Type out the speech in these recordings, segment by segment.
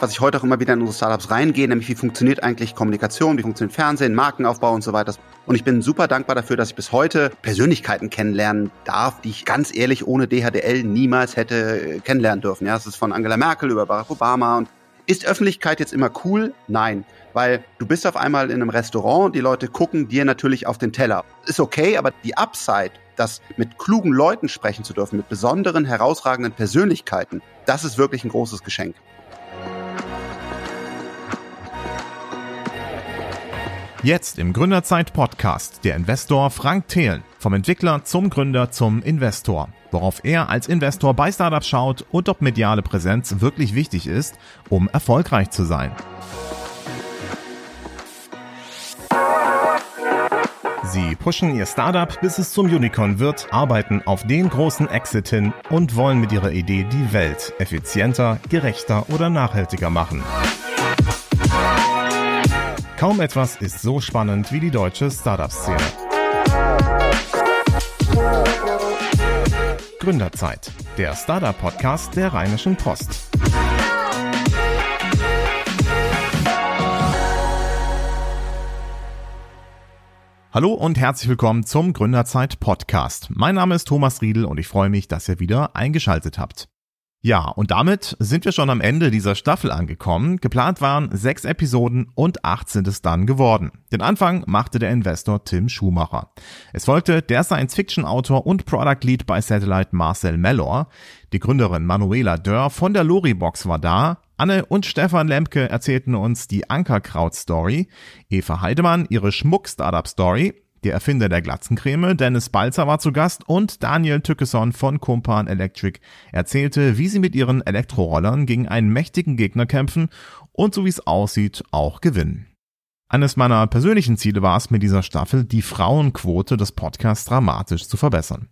was ich heute auch immer wieder in unsere Startups reingehe, nämlich wie funktioniert eigentlich Kommunikation, wie funktioniert Fernsehen, Markenaufbau und so weiter. Und ich bin super dankbar dafür, dass ich bis heute Persönlichkeiten kennenlernen darf, die ich ganz ehrlich ohne DHDL niemals hätte äh, kennenlernen dürfen. Ja, das ist von Angela Merkel über Barack Obama und ist Öffentlichkeit jetzt immer cool? Nein, weil du bist auf einmal in einem Restaurant die Leute gucken dir natürlich auf den Teller. Ist okay, aber die Upside, das mit klugen Leuten sprechen zu dürfen, mit besonderen, herausragenden Persönlichkeiten, das ist wirklich ein großes Geschenk. Jetzt im Gründerzeit-Podcast der Investor Frank Thelen. Vom Entwickler zum Gründer zum Investor. Worauf er als Investor bei Startups schaut und ob mediale Präsenz wirklich wichtig ist, um erfolgreich zu sein. Sie pushen ihr Startup, bis es zum Unicorn wird, arbeiten auf den großen Exit hin und wollen mit ihrer Idee die Welt effizienter, gerechter oder nachhaltiger machen. Kaum etwas ist so spannend wie die deutsche Startup-Szene. Gründerzeit, der Startup-Podcast der Rheinischen Post. Hallo und herzlich willkommen zum Gründerzeit Podcast. Mein Name ist Thomas Riedel und ich freue mich, dass ihr wieder eingeschaltet habt. Ja, und damit sind wir schon am Ende dieser Staffel angekommen. Geplant waren sechs Episoden und acht sind es dann geworden. Den Anfang machte der Investor Tim Schumacher. Es folgte der Science-Fiction-Autor und Product Lead bei Satellite Marcel Mellor. Die Gründerin Manuela Dörr von der Loribox war da. Anne und Stefan Lemke erzählten uns die Ankerkraut-Story. Eva Heidemann ihre Schmuck-Startup-Story. Der Erfinder der Glatzencreme, Dennis Balzer, war zu Gast und Daniel Tückeson von Kumpan Electric erzählte, wie sie mit ihren Elektrorollern gegen einen mächtigen Gegner kämpfen und so wie es aussieht auch gewinnen. Eines meiner persönlichen Ziele war es mit dieser Staffel, die Frauenquote des Podcasts dramatisch zu verbessern.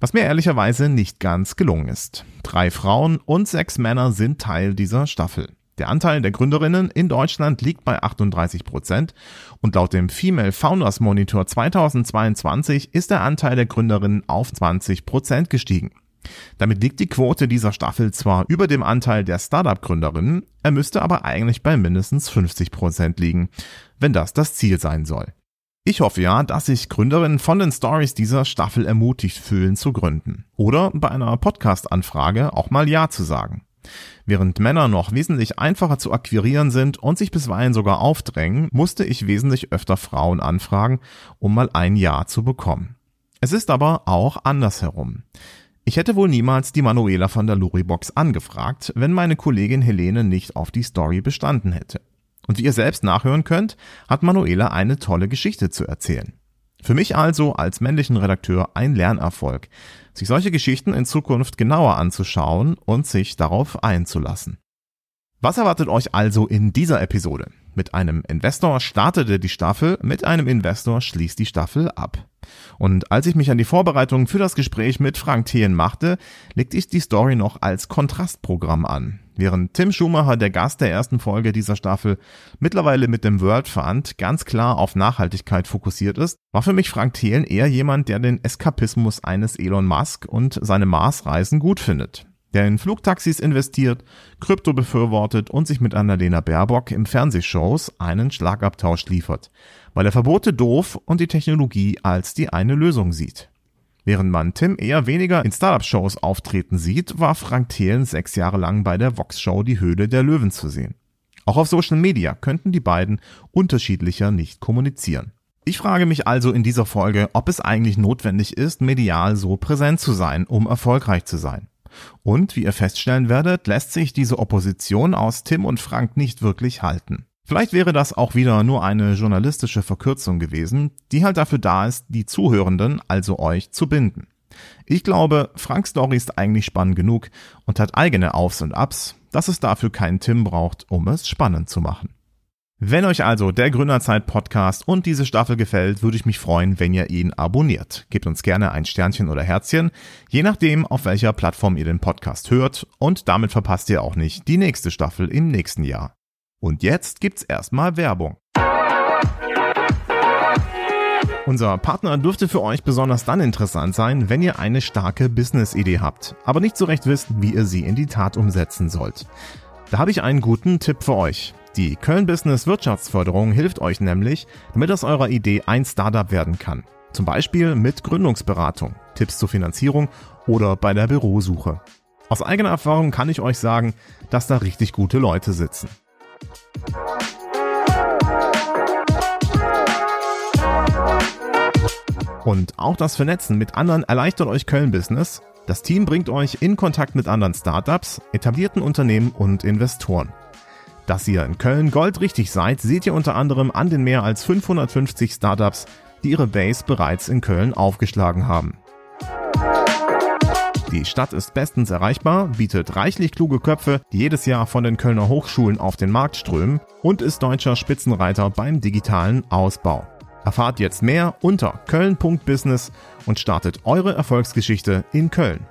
Was mir ehrlicherweise nicht ganz gelungen ist. Drei Frauen und sechs Männer sind Teil dieser Staffel. Der Anteil der Gründerinnen in Deutschland liegt bei 38 Prozent und laut dem Female Founders Monitor 2022 ist der Anteil der Gründerinnen auf 20 Prozent gestiegen. Damit liegt die Quote dieser Staffel zwar über dem Anteil der Startup-Gründerinnen, er müsste aber eigentlich bei mindestens 50 Prozent liegen, wenn das das Ziel sein soll. Ich hoffe ja, dass sich Gründerinnen von den Stories dieser Staffel ermutigt fühlen zu gründen oder bei einer Podcast-Anfrage auch mal Ja zu sagen. Während Männer noch wesentlich einfacher zu akquirieren sind und sich bisweilen sogar aufdrängen, musste ich wesentlich öfter Frauen anfragen, um mal ein Ja zu bekommen. Es ist aber auch andersherum. Ich hätte wohl niemals die Manuela von der Luribox angefragt, wenn meine Kollegin Helene nicht auf die Story bestanden hätte. Und wie ihr selbst nachhören könnt, hat Manuela eine tolle Geschichte zu erzählen. Für mich also als männlichen Redakteur ein Lernerfolg, sich solche Geschichten in Zukunft genauer anzuschauen und sich darauf einzulassen. Was erwartet euch also in dieser Episode? Mit einem Investor startete die Staffel, mit einem Investor schließt die Staffel ab. Und als ich mich an die Vorbereitungen für das Gespräch mit Frank Thien machte, legte ich die Story noch als Kontrastprogramm an. Während Tim Schumacher, der Gast der ersten Folge dieser Staffel, mittlerweile mit dem World Fund ganz klar auf Nachhaltigkeit fokussiert ist, war für mich Frank Thelen eher jemand, der den Eskapismus eines Elon Musk und seine Marsreisen gut findet. Der in Flugtaxis investiert, Krypto befürwortet und sich mit Annalena Baerbock im Fernsehshows einen Schlagabtausch liefert, weil er Verbote doof und die Technologie als die eine Lösung sieht. Während man Tim eher weniger in Startup-Shows auftreten sieht, war Frank Thelen sechs Jahre lang bei der Vox-Show Die Höhle der Löwen zu sehen. Auch auf Social Media könnten die beiden unterschiedlicher nicht kommunizieren. Ich frage mich also in dieser Folge, ob es eigentlich notwendig ist, medial so präsent zu sein, um erfolgreich zu sein. Und wie ihr feststellen werdet, lässt sich diese Opposition aus Tim und Frank nicht wirklich halten. Vielleicht wäre das auch wieder nur eine journalistische Verkürzung gewesen, die halt dafür da ist, die Zuhörenden, also euch, zu binden. Ich glaube, Franks Story ist eigentlich spannend genug und hat eigene Aufs und Ups, dass es dafür keinen Tim braucht, um es spannend zu machen. Wenn euch also der Gründerzeit Podcast und diese Staffel gefällt, würde ich mich freuen, wenn ihr ihn abonniert. Gebt uns gerne ein Sternchen oder Herzchen, je nachdem, auf welcher Plattform ihr den Podcast hört und damit verpasst ihr auch nicht die nächste Staffel im nächsten Jahr. Und jetzt gibt's erstmal Werbung. Unser Partner dürfte für euch besonders dann interessant sein, wenn ihr eine starke Business-Idee habt, aber nicht so recht wisst, wie ihr sie in die Tat umsetzen sollt. Da habe ich einen guten Tipp für euch. Die Köln Business Wirtschaftsförderung hilft euch nämlich, damit aus eurer Idee ein Startup werden kann. Zum Beispiel mit Gründungsberatung, Tipps zur Finanzierung oder bei der Bürosuche. Aus eigener Erfahrung kann ich euch sagen, dass da richtig gute Leute sitzen. Und auch das Vernetzen mit anderen erleichtert euch Köln-Business. Das Team bringt euch in Kontakt mit anderen Startups, etablierten Unternehmen und Investoren. Dass ihr in Köln goldrichtig seid, seht ihr unter anderem an den mehr als 550 Startups, die ihre Base bereits in Köln aufgeschlagen haben. Die Stadt ist bestens erreichbar, bietet reichlich kluge Köpfe, die jedes Jahr von den Kölner Hochschulen auf den Markt strömen und ist deutscher Spitzenreiter beim digitalen Ausbau. Erfahrt jetzt mehr unter köln.business und startet eure Erfolgsgeschichte in Köln.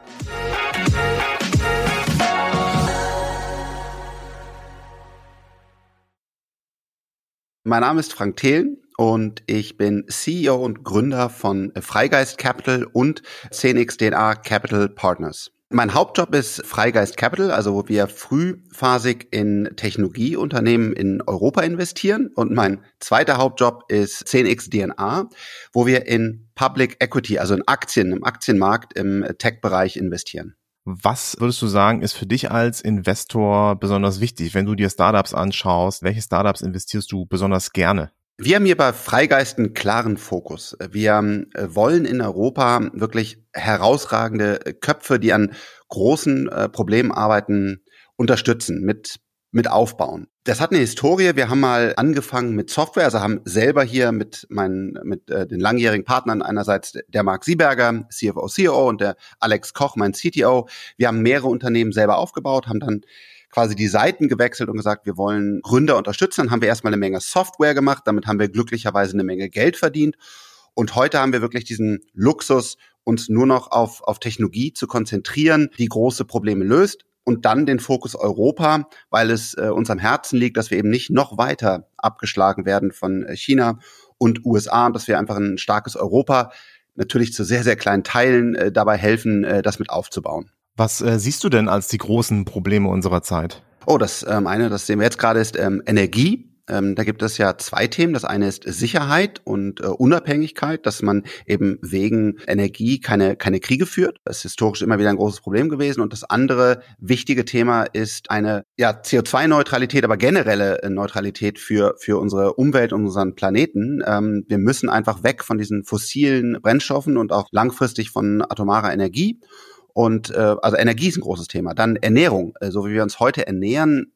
Mein Name ist Frank Thelen und ich bin CEO und Gründer von Freigeist Capital und 10x DNA Capital Partners. Mein Hauptjob ist Freigeist Capital, also wo wir frühphasig in Technologieunternehmen in Europa investieren. Und mein zweiter Hauptjob ist 10x DNA, wo wir in Public Equity, also in Aktien, im Aktienmarkt, im Tech-Bereich investieren. Was würdest du sagen, ist für dich als Investor besonders wichtig, wenn du dir Startups anschaust? Welche Startups investierst du besonders gerne? Wir haben hier bei Freigeist einen klaren Fokus. Wir äh, wollen in Europa wirklich herausragende Köpfe, die an großen äh, Problemen arbeiten, unterstützen, mit, mit aufbauen. Das hat eine Historie. Wir haben mal angefangen mit Software, also haben selber hier mit meinen, mit äh, den langjährigen Partnern einerseits der Marc Sieberger, CFO, CEO und der Alex Koch, mein CTO. Wir haben mehrere Unternehmen selber aufgebaut, haben dann quasi die Seiten gewechselt und gesagt, wir wollen Gründer unterstützen. Dann haben wir erstmal eine Menge Software gemacht, damit haben wir glücklicherweise eine Menge Geld verdient. Und heute haben wir wirklich diesen Luxus, uns nur noch auf, auf Technologie zu konzentrieren, die große Probleme löst und dann den Fokus Europa, weil es äh, uns am Herzen liegt, dass wir eben nicht noch weiter abgeschlagen werden von äh, China und USA und dass wir einfach ein starkes Europa natürlich zu sehr, sehr kleinen Teilen äh, dabei helfen, äh, das mit aufzubauen. Was äh, siehst du denn als die großen Probleme unserer Zeit? Oh, das ähm, eine, das sehen wir jetzt gerade, ist ähm, Energie. Ähm, da gibt es ja zwei Themen. Das eine ist Sicherheit und äh, Unabhängigkeit, dass man eben wegen Energie keine, keine Kriege führt. Das ist historisch immer wieder ein großes Problem gewesen. Und das andere wichtige Thema ist eine ja, CO2-Neutralität, aber generelle äh, Neutralität für, für unsere Umwelt und unseren Planeten. Ähm, wir müssen einfach weg von diesen fossilen Brennstoffen und auch langfristig von atomarer Energie. Und äh, also Energie ist ein großes Thema. Dann Ernährung, äh, so wie wir uns heute ernähren,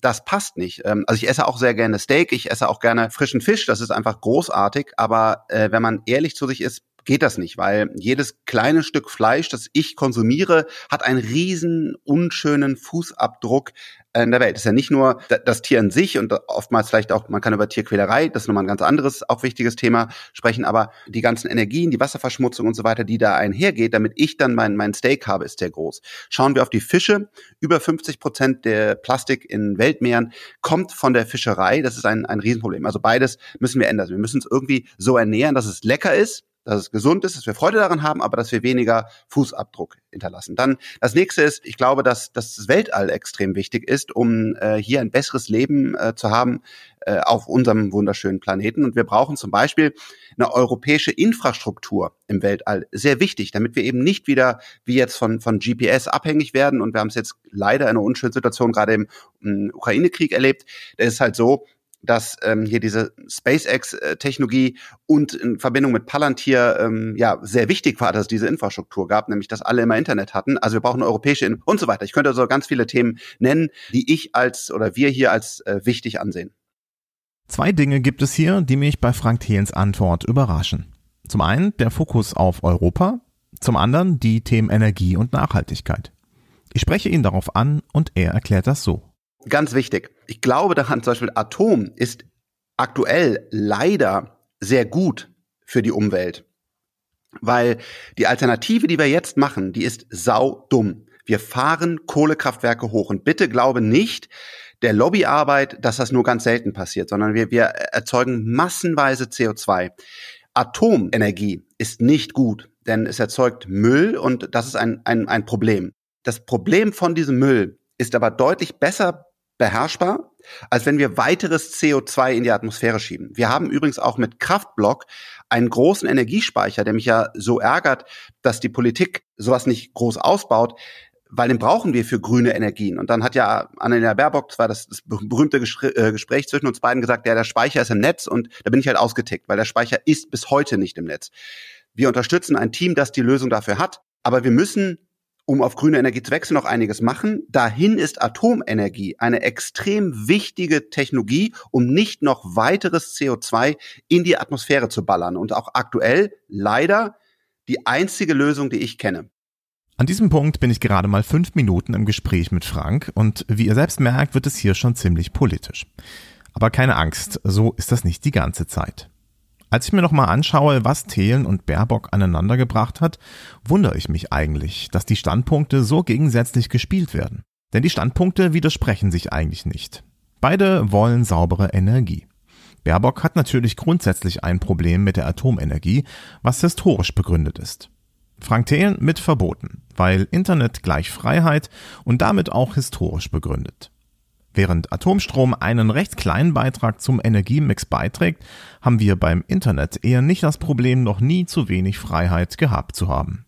das passt nicht. Ähm, also ich esse auch sehr gerne Steak, ich esse auch gerne frischen Fisch, das ist einfach großartig. Aber äh, wenn man ehrlich zu sich ist, geht das nicht, weil jedes kleine Stück Fleisch, das ich konsumiere, hat einen riesen unschönen Fußabdruck in der Welt. Das ist ja nicht nur das Tier in sich und oftmals vielleicht auch, man kann über Tierquälerei, das ist nochmal ein ganz anderes, auch wichtiges Thema sprechen, aber die ganzen Energien, die Wasserverschmutzung und so weiter, die da einhergeht, damit ich dann mein, mein Steak habe, ist sehr groß. Schauen wir auf die Fische. Über 50 Prozent der Plastik in Weltmeeren kommt von der Fischerei. Das ist ein, ein Riesenproblem. Also beides müssen wir ändern. Wir müssen uns irgendwie so ernähren, dass es lecker ist, dass es gesund ist, dass wir Freude daran haben, aber dass wir weniger Fußabdruck hinterlassen. Dann das nächste ist, ich glaube, dass, dass das Weltall extrem wichtig ist, um äh, hier ein besseres Leben äh, zu haben äh, auf unserem wunderschönen Planeten. Und wir brauchen zum Beispiel eine europäische Infrastruktur im Weltall. Sehr wichtig, damit wir eben nicht wieder wie jetzt von, von GPS abhängig werden. Und wir haben es jetzt leider in einer unschönen Situation gerade im, im Ukraine-Krieg erlebt. Da ist halt so, dass ähm, hier diese SpaceX-Technologie und in Verbindung mit Palantir ähm, ja sehr wichtig war, dass es diese Infrastruktur gab, nämlich dass alle immer Internet hatten. Also wir brauchen europäische In und so weiter. Ich könnte also ganz viele Themen nennen, die ich als oder wir hier als äh, wichtig ansehen. Zwei Dinge gibt es hier, die mich bei Frank Thielens Antwort überraschen. Zum einen der Fokus auf Europa, zum anderen die Themen Energie und Nachhaltigkeit. Ich spreche ihn darauf an und er erklärt das so. Ganz wichtig. Ich glaube daran, zum Beispiel Atom ist aktuell leider sehr gut für die Umwelt. Weil die Alternative, die wir jetzt machen, die ist sau dumm. Wir fahren Kohlekraftwerke hoch. Und bitte glaube nicht der Lobbyarbeit, dass das nur ganz selten passiert, sondern wir, wir erzeugen massenweise CO2. Atomenergie ist nicht gut, denn es erzeugt Müll und das ist ein, ein, ein Problem. Das Problem von diesem Müll ist aber deutlich besser beherrschbar, als wenn wir weiteres CO2 in die Atmosphäre schieben. Wir haben übrigens auch mit Kraftblock einen großen Energiespeicher, der mich ja so ärgert, dass die Politik sowas nicht groß ausbaut, weil den brauchen wir für grüne Energien. Und dann hat ja Annalena Baerbock, das war das, das berühmte äh, Gespräch zwischen uns beiden, gesagt, ja, der Speicher ist im Netz und da bin ich halt ausgetickt, weil der Speicher ist bis heute nicht im Netz. Wir unterstützen ein Team, das die Lösung dafür hat, aber wir müssen um auf grüne Energie zu wechseln, noch einiges machen. Dahin ist Atomenergie eine extrem wichtige Technologie, um nicht noch weiteres CO2 in die Atmosphäre zu ballern. Und auch aktuell leider die einzige Lösung, die ich kenne. An diesem Punkt bin ich gerade mal fünf Minuten im Gespräch mit Frank und wie ihr selbst merkt, wird es hier schon ziemlich politisch. Aber keine Angst, so ist das nicht die ganze Zeit. Als ich mir nochmal anschaue, was Thelen und Baerbock aneinandergebracht hat, wundere ich mich eigentlich, dass die Standpunkte so gegensätzlich gespielt werden. Denn die Standpunkte widersprechen sich eigentlich nicht. Beide wollen saubere Energie. Baerbock hat natürlich grundsätzlich ein Problem mit der Atomenergie, was historisch begründet ist. Frank Thelen mit verboten, weil Internet gleich Freiheit und damit auch historisch begründet. Während Atomstrom einen recht kleinen Beitrag zum Energiemix beiträgt, haben wir beim Internet eher nicht das Problem, noch nie zu wenig Freiheit gehabt zu haben.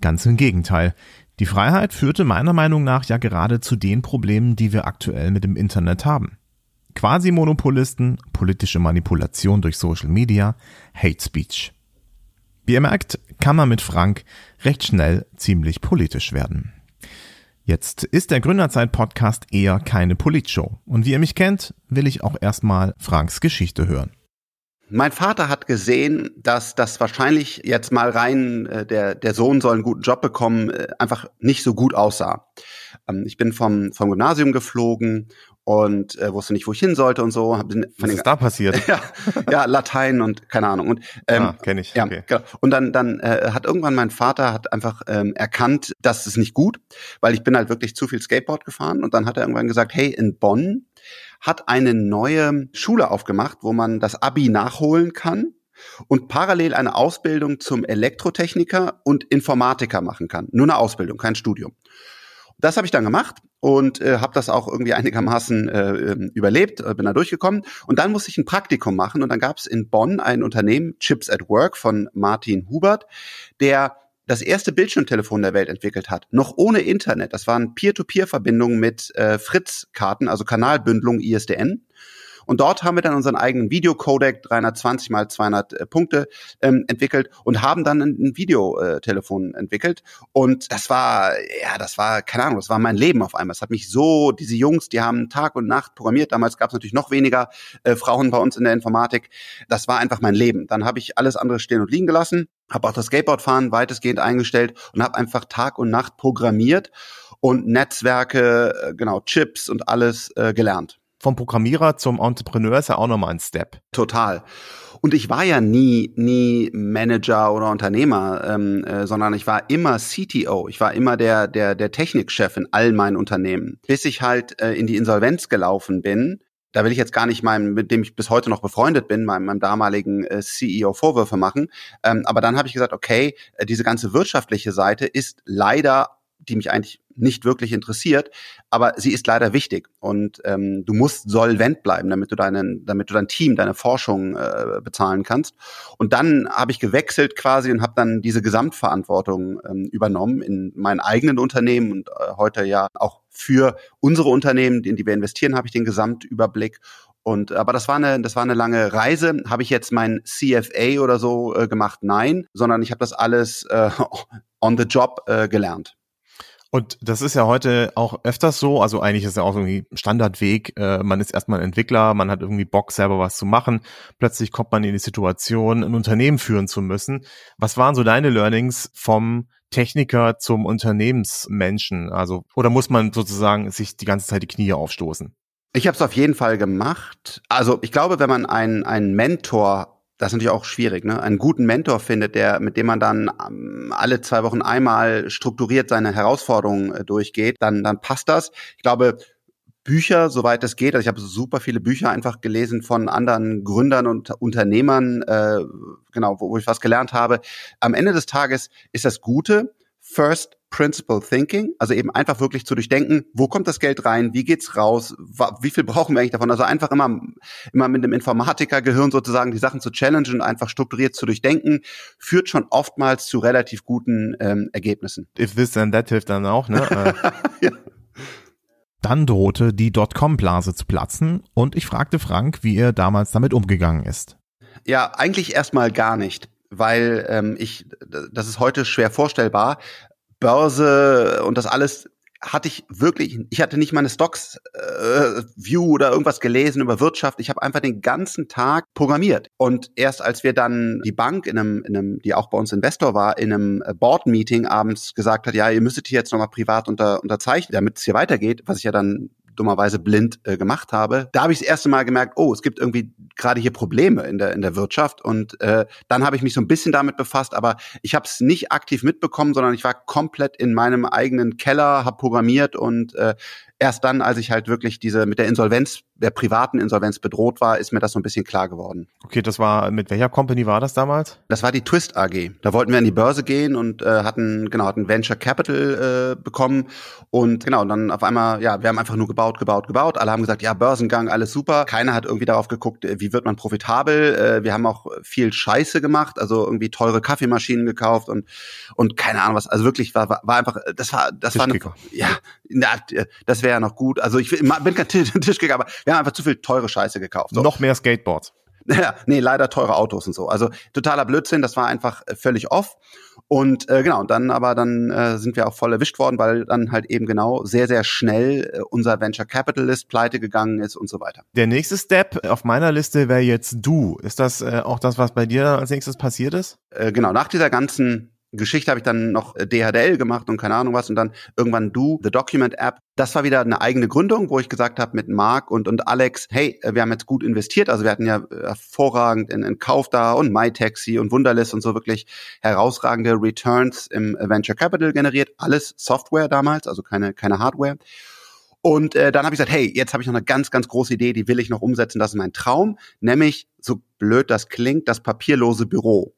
Ganz im Gegenteil. Die Freiheit führte meiner Meinung nach ja gerade zu den Problemen, die wir aktuell mit dem Internet haben. Quasi-Monopolisten, politische Manipulation durch Social Media, Hate Speech. Wie ihr merkt, kann man mit Frank recht schnell ziemlich politisch werden. Jetzt ist der Gründerzeit-Podcast eher keine Politshow. Und wie ihr mich kennt, will ich auch erstmal Franks Geschichte hören. Mein Vater hat gesehen, dass das wahrscheinlich jetzt mal rein, äh, der, der Sohn soll einen guten Job bekommen, äh, einfach nicht so gut aussah. Ähm, ich bin vom, vom Gymnasium geflogen und äh, wusste nicht, wo ich hin sollte und so. Hab den, Was ist da passiert? ja, ja, Latein und keine Ahnung. Und, ähm, ah, kenne ich. Ja, okay. genau. Und dann, dann äh, hat irgendwann mein Vater hat einfach ähm, erkannt, das ist nicht gut, weil ich bin halt wirklich zu viel Skateboard gefahren. Und dann hat er irgendwann gesagt, hey, in Bonn hat eine neue Schule aufgemacht, wo man das Abi nachholen kann und parallel eine Ausbildung zum Elektrotechniker und Informatiker machen kann. Nur eine Ausbildung, kein Studium. Das habe ich dann gemacht und äh, habe das auch irgendwie einigermaßen äh, ähm, überlebt, äh, bin da durchgekommen. Und dann musste ich ein Praktikum machen und dann gab es in Bonn ein Unternehmen, Chips at Work von Martin Hubert, der das erste Bildschirmtelefon der Welt entwickelt hat, noch ohne Internet. Das waren Peer-to-Peer-Verbindungen mit äh, Fritz-Karten, also Kanalbündelung ISDN. Und dort haben wir dann unseren eigenen Videocodec 320 mal 200 äh, Punkte ähm, entwickelt und haben dann ein, ein Videotelefon entwickelt. Und das war, ja, das war, keine Ahnung, das war mein Leben auf einmal. Es hat mich so, diese Jungs, die haben Tag und Nacht programmiert. Damals gab es natürlich noch weniger äh, Frauen bei uns in der Informatik. Das war einfach mein Leben. Dann habe ich alles andere stehen und liegen gelassen, habe auch das Skateboardfahren weitestgehend eingestellt und habe einfach Tag und Nacht programmiert und Netzwerke, äh, genau, Chips und alles äh, gelernt vom Programmierer zum Entrepreneur ist ja auch nochmal ein Step. Total. Und ich war ja nie, nie Manager oder Unternehmer, ähm, äh, sondern ich war immer CTO. Ich war immer der, der, der Technikchef in all meinen Unternehmen. Bis ich halt äh, in die Insolvenz gelaufen bin, da will ich jetzt gar nicht meinem, mit dem ich bis heute noch befreundet bin, meinem, meinem damaligen äh, CEO Vorwürfe machen. Ähm, aber dann habe ich gesagt, okay, äh, diese ganze wirtschaftliche Seite ist leider die mich eigentlich nicht wirklich interessiert, aber sie ist leider wichtig und ähm, du musst solvent bleiben, damit du deinen, damit du dein Team, deine Forschung äh, bezahlen kannst. Und dann habe ich gewechselt quasi und habe dann diese Gesamtverantwortung ähm, übernommen in meinen eigenen Unternehmen und äh, heute ja auch für unsere Unternehmen, in die wir investieren, habe ich den Gesamtüberblick und aber das war eine, das war eine lange Reise. Habe ich jetzt mein CFA oder so äh, gemacht? Nein, sondern ich habe das alles äh, on the job äh, gelernt. Und das ist ja heute auch öfters so, also eigentlich ist ja auch irgendwie Standardweg, äh, man ist erstmal Entwickler, man hat irgendwie Bock, selber was zu machen, plötzlich kommt man in die Situation, ein Unternehmen führen zu müssen. Was waren so deine Learnings vom Techniker zum Unternehmensmenschen? Also, oder muss man sozusagen sich die ganze Zeit die Knie aufstoßen? Ich habe es auf jeden Fall gemacht. Also ich glaube, wenn man einen, einen Mentor das ist natürlich auch schwierig, ne? Einen guten Mentor findet, der, mit dem man dann ähm, alle zwei Wochen einmal strukturiert seine Herausforderungen äh, durchgeht, dann, dann passt das. Ich glaube, Bücher, soweit es geht. Also ich habe super viele Bücher einfach gelesen von anderen Gründern und Unternehmern, äh, genau, wo, wo ich was gelernt habe. Am Ende des Tages ist das Gute, First Principle Thinking, also eben einfach wirklich zu durchdenken, wo kommt das Geld rein, wie geht's raus, wie viel brauchen wir eigentlich davon? Also einfach immer, immer mit dem Informatikergehirn sozusagen die Sachen zu challengen, einfach strukturiert zu durchdenken, führt schon oftmals zu relativ guten ähm, Ergebnissen. If this and that hilft dann auch, ne? ja. Dann drohte die Dotcom-Blase zu platzen und ich fragte Frank, wie er damals damit umgegangen ist. Ja, eigentlich erstmal gar nicht, weil ähm, ich, das ist heute schwer vorstellbar. Börse und das alles hatte ich wirklich, ich hatte nicht meine Stocks äh, View oder irgendwas gelesen über Wirtschaft. Ich habe einfach den ganzen Tag programmiert. Und erst als wir dann die Bank in einem, in einem, die auch bei uns Investor war, in einem Board Meeting abends gesagt hat, ja, ihr müsstet hier jetzt nochmal privat unter, unterzeichnen, damit es hier weitergeht, was ich ja dann dummerweise blind äh, gemacht habe. Da habe ich das erste Mal gemerkt, oh, es gibt irgendwie gerade hier Probleme in der in der Wirtschaft und äh, dann habe ich mich so ein bisschen damit befasst, aber ich habe es nicht aktiv mitbekommen, sondern ich war komplett in meinem eigenen Keller, habe programmiert und äh, erst dann, als ich halt wirklich diese mit der Insolvenz, der privaten Insolvenz bedroht war, ist mir das so ein bisschen klar geworden. Okay, das war mit welcher Company war das damals? Das war die Twist AG. Da wollten wir an die Börse gehen und äh, hatten genau hatten Venture Capital äh, bekommen und genau dann auf einmal ja wir haben einfach nur gebaut, gebaut, gebaut. Alle haben gesagt ja Börsengang alles super. Keiner hat irgendwie darauf geguckt, äh, wie wird man profitabel. Äh, wir haben auch viel Scheiße gemacht, also irgendwie teure Kaffeemaschinen gekauft und und keine Ahnung was. Also wirklich war war einfach das war das war eine, ja na, das wäre ja noch gut. Also ich bin kein Tischkicker, aber wir haben einfach zu viel teure Scheiße gekauft. So. Noch mehr Skateboards. Ja, nee, leider teure Autos und so. Also totaler Blödsinn, das war einfach äh, völlig off. Und äh, genau, dann aber dann äh, sind wir auch voll erwischt worden, weil dann halt eben genau sehr, sehr schnell äh, unser Venture Capitalist pleite gegangen ist und so weiter. Der nächste Step auf meiner Liste wäre jetzt du. Ist das äh, auch das, was bei dir als nächstes passiert ist? Äh, genau, nach dieser ganzen Geschichte habe ich dann noch äh, DHDL gemacht und keine Ahnung was und dann irgendwann Do, The Document App. Das war wieder eine eigene Gründung, wo ich gesagt habe mit Marc und, und Alex, hey, äh, wir haben jetzt gut investiert. Also wir hatten ja äh, hervorragend in, in Kauf da und MyTaxi und Wunderlist und so wirklich herausragende Returns im Venture Capital generiert. Alles Software damals, also keine, keine Hardware. Und äh, dann habe ich gesagt, hey, jetzt habe ich noch eine ganz, ganz große Idee, die will ich noch umsetzen. Das ist mein Traum, nämlich, so blöd das klingt, das papierlose Büro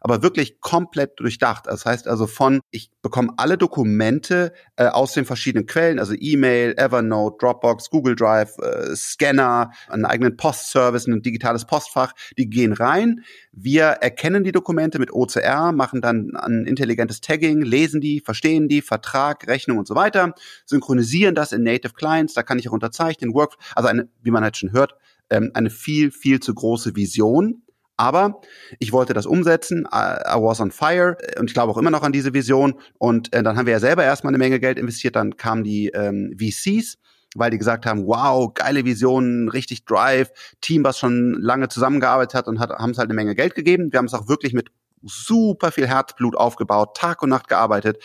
aber wirklich komplett durchdacht. Das heißt also von, ich bekomme alle Dokumente äh, aus den verschiedenen Quellen, also E-Mail, Evernote, Dropbox, Google Drive, äh, Scanner, einen eigenen Postservice, ein digitales Postfach, die gehen rein. Wir erkennen die Dokumente mit OCR, machen dann ein intelligentes Tagging, lesen die, verstehen die, Vertrag, Rechnung und so weiter, synchronisieren das in Native Clients, da kann ich auch unterzeichnen, Work, also eine, wie man halt schon hört, ähm, eine viel, viel zu große Vision aber ich wollte das umsetzen. I, was on fire und ich glaube auch immer noch an diese Vision. Und äh, dann haben wir ja selber erstmal eine Menge Geld investiert. Dann kamen die ähm, VCs, weil die gesagt haben, wow, geile Vision, richtig Drive, Team, was schon lange zusammengearbeitet hat und hat, haben es halt eine Menge Geld gegeben. Wir haben es auch wirklich mit super viel Herzblut aufgebaut, Tag und Nacht gearbeitet,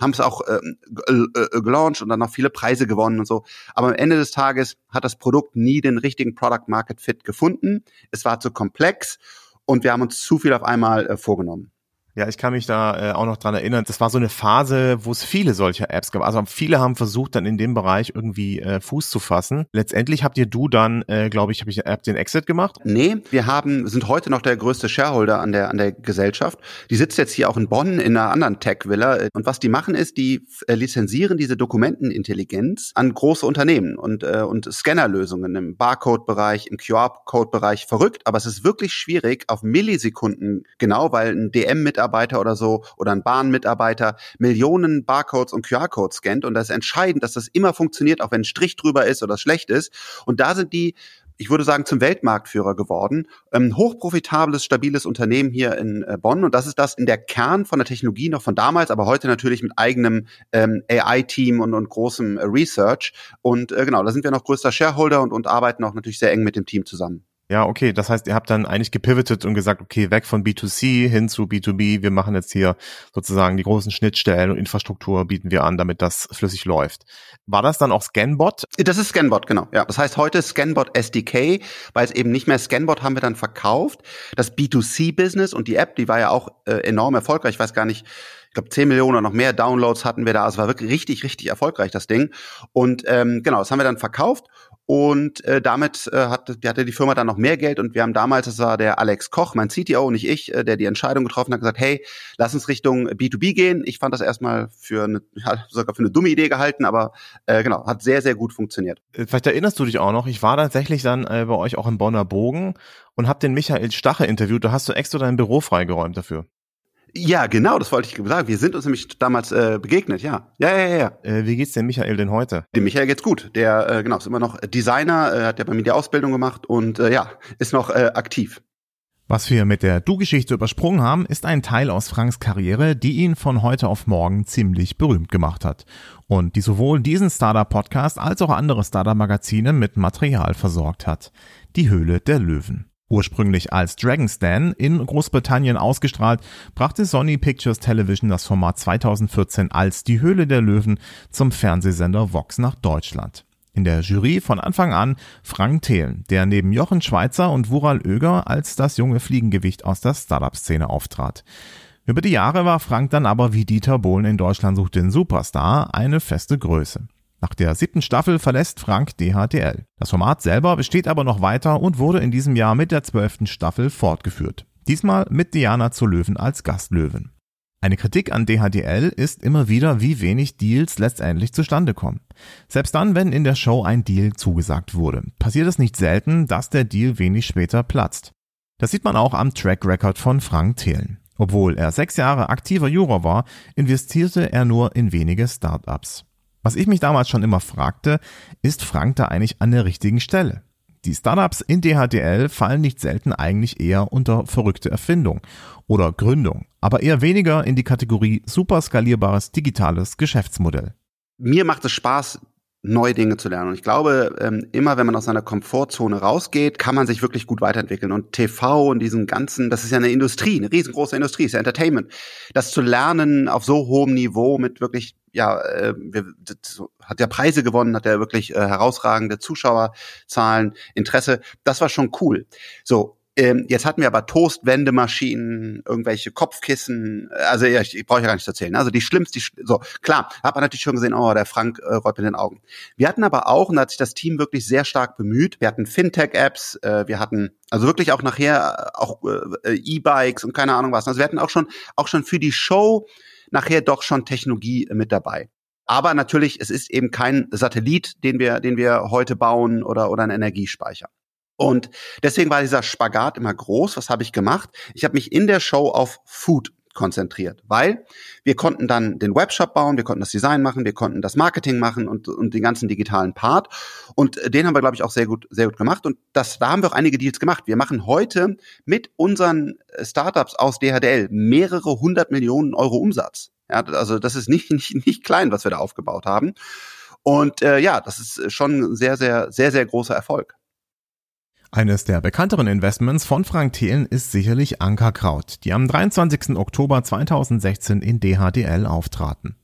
haben es auch ähm, äh, gelauncht und dann noch viele Preise gewonnen und so. Aber am Ende des Tages hat das Produkt nie den richtigen Product Market Fit gefunden. Es war zu komplex und wir haben uns zu viel auf einmal äh, vorgenommen. Ja, ich kann mich da äh, auch noch dran erinnern. Das war so eine Phase, wo es viele solcher Apps gab. Also viele haben versucht, dann in dem Bereich irgendwie äh, Fuß zu fassen. Letztendlich habt ihr du dann, äh, glaube ich, habe ich App den Exit gemacht? Nee, wir haben sind heute noch der größte Shareholder an der an der Gesellschaft. Die sitzt jetzt hier auch in Bonn in einer anderen Tech Villa und was die machen ist, die äh, lizenzieren diese Dokumentenintelligenz an große Unternehmen und äh, und Scannerlösungen im Barcode Bereich, im QR Code Bereich verrückt, aber es ist wirklich schwierig auf Millisekunden genau, weil ein DM Mitarbeiter Mitarbeiter oder so oder ein Bahnmitarbeiter Millionen Barcodes und QR-Codes scannt und das ist entscheidend, dass das immer funktioniert, auch wenn ein Strich drüber ist oder schlecht ist. Und da sind die ich würde sagen, zum Weltmarktführer geworden. Ähm, hochprofitables, stabiles Unternehmen hier in äh, Bonn. Und das ist das in der Kern von der Technologie noch von damals, aber heute natürlich mit eigenem ähm, AI-Team und, und großem äh, Research. Und äh, genau, da sind wir noch größter Shareholder und, und arbeiten auch natürlich sehr eng mit dem Team zusammen. Ja, okay. Das heißt, ihr habt dann eigentlich gepivotet und gesagt, okay, weg von B2C hin zu B2B. Wir machen jetzt hier sozusagen die großen Schnittstellen und Infrastruktur bieten wir an, damit das flüssig läuft. War das dann auch Scanbot? Das ist Scanbot, genau. Ja, das heißt heute Scanbot SDK, weil es eben nicht mehr Scanbot haben wir dann verkauft. Das B2C-Business und die App, die war ja auch äh, enorm erfolgreich. Ich weiß gar nicht, ich glaube 10 Millionen oder noch mehr Downloads hatten wir da. Also war wirklich richtig, richtig erfolgreich das Ding. Und ähm, genau, das haben wir dann verkauft Und äh, damit äh, hatte, hatte die Firma dann noch mehr Geld und wir haben damals, das war der Alex Koch, mein CTO, nicht ich, äh, der die Entscheidung getroffen hat, gesagt, hey, lass uns Richtung B2B gehen. Ich fand das erstmal für eine, ja, sogar für eine dumme Idee gehalten, aber äh, genau, hat sehr, sehr gut funktioniert. Äh, vielleicht erinnerst du dich auch noch, ich war tatsächlich dann äh, bei euch auch im Bonner Bogen und habe den Michael Stache interviewt. Da hast du extra dein Büro freigeräumt dafür. Ja, genau, das wollte ich sagen. Wir sind uns nämlich damals äh, begegnet, ja. Ja, ja, ja. Äh, wie geht's dem Michael denn heute? Dem Michael geht's gut. Der, äh, genau, ist immer noch Designer, äh, hat ja bei mir die Ausbildung gemacht und äh, ja, ist noch äh, aktiv. Was wir mit der Du-Geschichte übersprungen haben, ist ein Teil aus Franks Karriere, die ihn von heute auf morgen ziemlich berühmt gemacht hat und die sowohl diesen Startup-Podcast als auch andere Startup-Magazine mit Material versorgt hat. Die Höhle der Löwen. Ursprünglich als Dragon's Den in Großbritannien ausgestrahlt, brachte Sony Pictures Television das Format 2014 als Die Höhle der Löwen zum Fernsehsender Vox nach Deutschland. In der Jury von Anfang an Frank Thelen, der neben Jochen Schweizer und Wural Oeger als das junge Fliegengewicht aus der Startup-Szene auftrat. Über die Jahre war Frank dann aber wie Dieter Bohlen in Deutschland sucht den Superstar eine feste Größe. Nach der siebten Staffel verlässt Frank DHDL. Das Format selber besteht aber noch weiter und wurde in diesem Jahr mit der zwölften Staffel fortgeführt. Diesmal mit Diana zu Löwen als Gastlöwen. Eine Kritik an DHDL ist immer wieder, wie wenig Deals letztendlich zustande kommen. Selbst dann, wenn in der Show ein Deal zugesagt wurde, passiert es nicht selten, dass der Deal wenig später platzt. Das sieht man auch am Track Record von Frank Thelen. Obwohl er sechs Jahre aktiver Juror war, investierte er nur in wenige Startups. Was ich mich damals schon immer fragte, ist Frank da eigentlich an der richtigen Stelle? Die Startups in DHDL fallen nicht selten eigentlich eher unter verrückte Erfindung oder Gründung, aber eher weniger in die Kategorie super skalierbares digitales Geschäftsmodell. Mir macht es Spaß, neue Dinge zu lernen. Und ich glaube, ähm, immer wenn man aus seiner Komfortzone rausgeht, kann man sich wirklich gut weiterentwickeln. Und TV und diesen ganzen, das ist ja eine Industrie, eine riesengroße Industrie, ist ja Entertainment. Das zu lernen auf so hohem Niveau mit wirklich ja, äh, wir, hat ja Preise gewonnen, hat ja wirklich äh, herausragende Zuschauerzahlen, Interesse. Das war schon cool. So, ähm, jetzt hatten wir aber Toastwendemaschinen, irgendwelche Kopfkissen, also ja, ich, ich brauche ja gar nichts erzählen. Also die schlimmste, so klar, hat man natürlich schon gesehen, oh, der Frank äh, rollt mit den Augen. Wir hatten aber auch, und da hat sich das Team wirklich sehr stark bemüht, wir hatten Fintech-Apps, äh, wir hatten also wirklich auch nachher äh, auch äh, E-Bikes und keine Ahnung was. Also wir hatten auch schon auch schon für die Show nachher doch schon Technologie mit dabei. Aber natürlich, es ist eben kein Satellit, den wir, den wir heute bauen oder, oder ein Energiespeicher. Und deswegen war dieser Spagat immer groß. Was habe ich gemacht? Ich habe mich in der Show auf Food konzentriert, weil wir konnten dann den Webshop bauen, wir konnten das Design machen, wir konnten das Marketing machen und, und den ganzen digitalen Part. Und den haben wir, glaube ich, auch sehr gut, sehr gut gemacht. Und das, da haben wir auch einige Deals gemacht. Wir machen heute mit unseren Startups aus DHDL mehrere hundert Millionen Euro Umsatz. Ja, also das ist nicht, nicht, nicht klein, was wir da aufgebaut haben. Und äh, ja, das ist schon ein sehr, sehr, sehr, sehr großer Erfolg. Eines der bekannteren Investments von Frank Thelen ist sicherlich Ankerkraut, die am 23. Oktober 2016 in DHDL auftraten.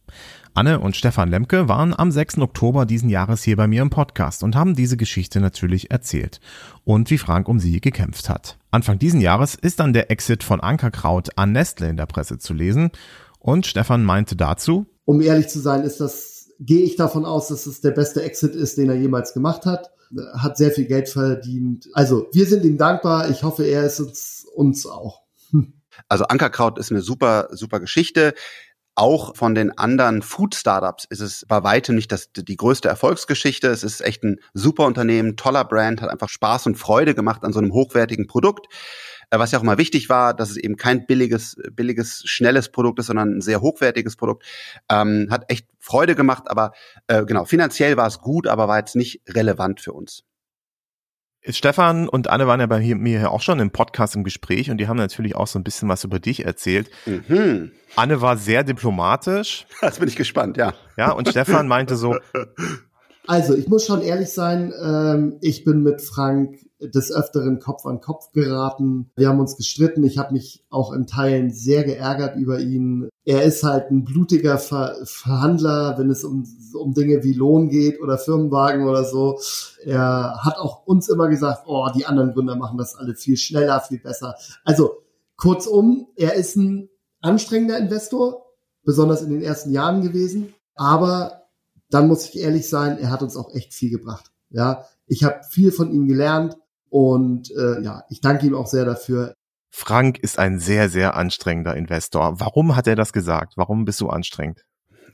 Anne und Stefan Lemke waren am 6. Oktober diesen Jahres hier bei mir im Podcast und haben diese Geschichte natürlich erzählt und wie Frank um sie gekämpft hat. Anfang diesen Jahres ist dann der Exit von Ankerkraut an Nestle in der Presse zu lesen und Stefan meinte dazu, um ehrlich zu sein, ist das, gehe ich davon aus, dass es der beste Exit ist, den er jemals gemacht hat hat sehr viel Geld verdient. Also wir sind ihm dankbar. Ich hoffe, er ist uns, uns auch. Also Ankerkraut ist eine super, super Geschichte. Auch von den anderen Food-Startups ist es bei weitem nicht das, die größte Erfolgsgeschichte. Es ist echt ein super Unternehmen, toller Brand, hat einfach Spaß und Freude gemacht an so einem hochwertigen Produkt. Äh, was ja auch immer wichtig war, dass es eben kein billiges, billiges, schnelles Produkt ist, sondern ein sehr hochwertiges Produkt. Ähm, hat echt Freude gemacht, aber äh, genau, finanziell war es gut, aber war jetzt nicht relevant für uns. Stefan und Anne waren ja bei mir hier auch schon im Podcast im Gespräch und die haben natürlich auch so ein bisschen was über dich erzählt. Mhm. Anne war sehr diplomatisch. Jetzt bin ich gespannt, ja. Ja, und Stefan meinte so. Also, ich muss schon ehrlich sein, ähm, ich bin mit Frank des Öfteren Kopf an Kopf geraten. Wir haben uns gestritten. Ich habe mich auch in Teilen sehr geärgert über ihn. Er ist halt ein blutiger Ver Verhandler, wenn es um, um Dinge wie Lohn geht oder Firmenwagen oder so. Er hat auch uns immer gesagt, oh, die anderen Gründer machen das alle viel schneller, viel besser. Also kurzum, er ist ein anstrengender Investor, besonders in den ersten Jahren gewesen. Aber dann muss ich ehrlich sein, er hat uns auch echt viel gebracht. Ja, ich habe viel von ihm gelernt und äh, ja, ich danke ihm auch sehr dafür. Frank ist ein sehr, sehr anstrengender Investor. Warum hat er das gesagt? Warum bist du anstrengend?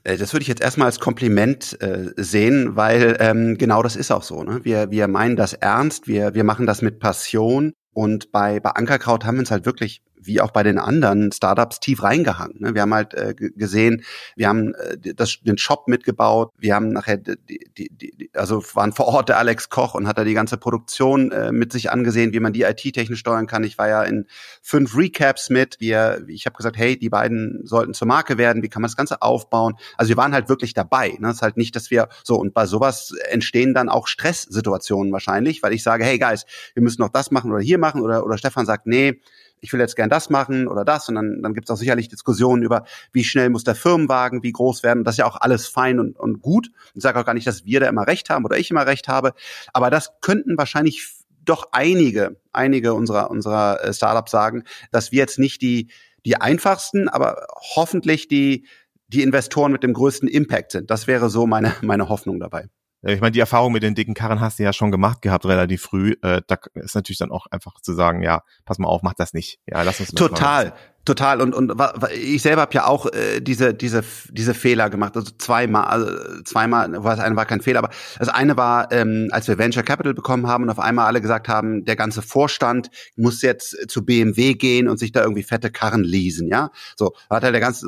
Äh, das würde ich jetzt erstmal als Kompliment äh, sehen, weil ähm, genau das ist auch so. Ne? Wir, wir meinen das ernst, wir, wir machen das mit Passion und bei, bei Ankerkraut haben wir uns halt wirklich wie auch bei den anderen Startups tief reingehangen. Ne? Wir haben halt äh, gesehen, wir haben äh, das, den Shop mitgebaut, wir haben nachher die, die, die, also waren vor Ort der Alex Koch und hat da die ganze Produktion äh, mit sich angesehen, wie man die IT technisch steuern kann. Ich war ja in fünf Recaps mit. Wir, ich habe gesagt, hey, die beiden sollten zur Marke werden. Wie kann man das Ganze aufbauen? Also wir waren halt wirklich dabei. Ne? Das ist halt nicht, dass wir so und bei sowas entstehen dann auch Stresssituationen wahrscheinlich, weil ich sage, hey Guys, wir müssen noch das machen oder hier machen oder oder Stefan sagt, nee, ich will jetzt gern das machen oder das und dann, dann gibt es auch sicherlich Diskussionen über, wie schnell muss der Firmenwagen, wie groß werden. Das ist ja auch alles fein und, und gut. Ich sage auch gar nicht, dass wir da immer recht haben oder ich immer recht habe, aber das könnten wahrscheinlich doch einige, einige unserer, unserer äh, Startups sagen, dass wir jetzt nicht die, die einfachsten, aber hoffentlich die, die Investoren mit dem größten Impact sind. Das wäre so meine, meine Hoffnung dabei. Ich meine, die Erfahrung mit den dicken Karren hast du ja schon gemacht gehabt, relativ früh. Äh, da ist natürlich dann auch einfach zu sagen, ja, pass mal auf, mach das nicht. Ja, lass uns Total. Total. Und und ich selber habe ja auch äh, diese diese diese Fehler gemacht. Also zweimal also zweimal was eine war kein Fehler aber das eine war ähm, als wir Venture Capital bekommen haben und auf einmal alle gesagt haben der ganze Vorstand muss jetzt zu BMW gehen und sich da irgendwie fette Karren leasen ja? So hat halt der ganze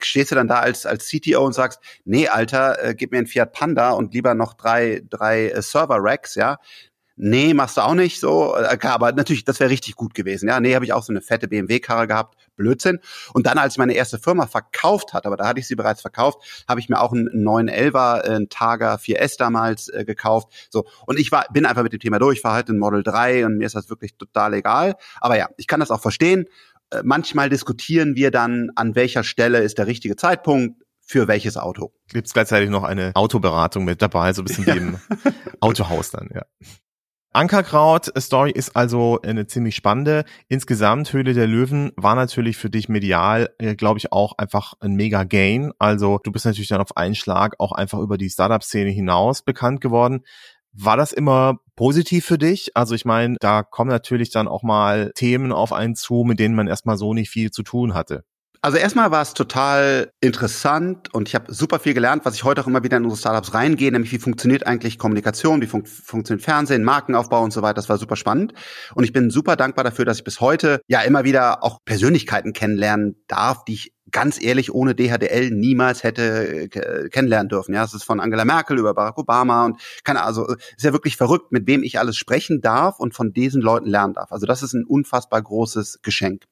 stehst du dann da als als CTO und sagst nee Alter äh, gib mir ein Fiat Panda und lieber noch drei drei äh, Server Racks ja Nee, machst du auch nicht so. Äh, aber natürlich, das wäre richtig gut gewesen. Ja, nee, habe ich auch so eine fette BMW-Karre gehabt. Blödsinn. Und dann, als ich meine erste Firma verkauft hatte, aber da hatte ich sie bereits verkauft, habe ich mir auch einen 911er, äh, einen Targa 4S damals äh, gekauft. So. Und ich war, bin einfach mit dem Thema durch, fahre halt ein Model 3 und mir ist das wirklich total egal. Aber ja, ich kann das auch verstehen. Äh, manchmal diskutieren wir dann, an welcher Stelle ist der richtige Zeitpunkt für welches Auto. Gibt es gleichzeitig noch eine Autoberatung mit dabei, so ein bisschen wie im Autohaus dann, ja. Ankerkraut-Story ist also eine ziemlich spannende. Insgesamt Höhle der Löwen war natürlich für dich medial, äh, glaube ich, auch einfach ein mega Gain. Also du bist natürlich dann auf einen Schlag auch einfach über die Startup-Szene hinaus bekannt geworden. War das immer positiv für dich? Also ich meine, da kommen natürlich dann auch mal Themen auf einen zu, mit denen man erstmal so nicht viel zu tun hatte. Also erstmal war es total interessant und ich habe super viel gelernt, was ich heute auch immer wieder in unsere Startups reingehe, nämlich wie funktioniert eigentlich Kommunikation, wie fun funktioniert Fernsehen, Markenaufbau und so weiter. Das war super spannend und ich bin super dankbar dafür, dass ich bis heute ja immer wieder auch Persönlichkeiten kennenlernen darf, die ich ganz ehrlich ohne DHDL niemals hätte äh, kennenlernen dürfen. Ja, es ist von Angela Merkel über Barack Obama und keine also ist ja wirklich verrückt, mit wem ich alles sprechen darf und von diesen Leuten lernen darf. Also das ist ein unfassbar großes Geschenk.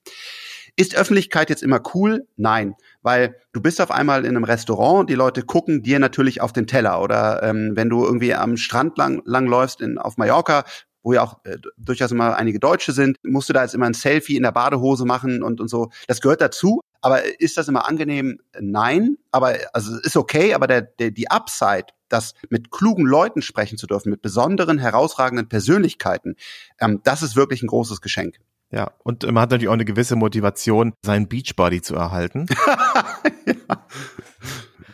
Ist Öffentlichkeit jetzt immer cool? Nein, weil du bist auf einmal in einem Restaurant, die Leute gucken dir natürlich auf den Teller oder ähm, wenn du irgendwie am Strand lang, lang läufst in, auf Mallorca, wo ja auch äh, durchaus immer einige Deutsche sind, musst du da jetzt immer ein Selfie in der Badehose machen und, und so. Das gehört dazu. Aber ist das immer angenehm? Nein. Aber also ist okay, aber der, der, die Upside, das mit klugen Leuten sprechen zu dürfen, mit besonderen, herausragenden Persönlichkeiten, ähm, das ist wirklich ein großes Geschenk. Ja, und man hat natürlich auch eine gewisse Motivation, seinen Beachbody zu erhalten. ja.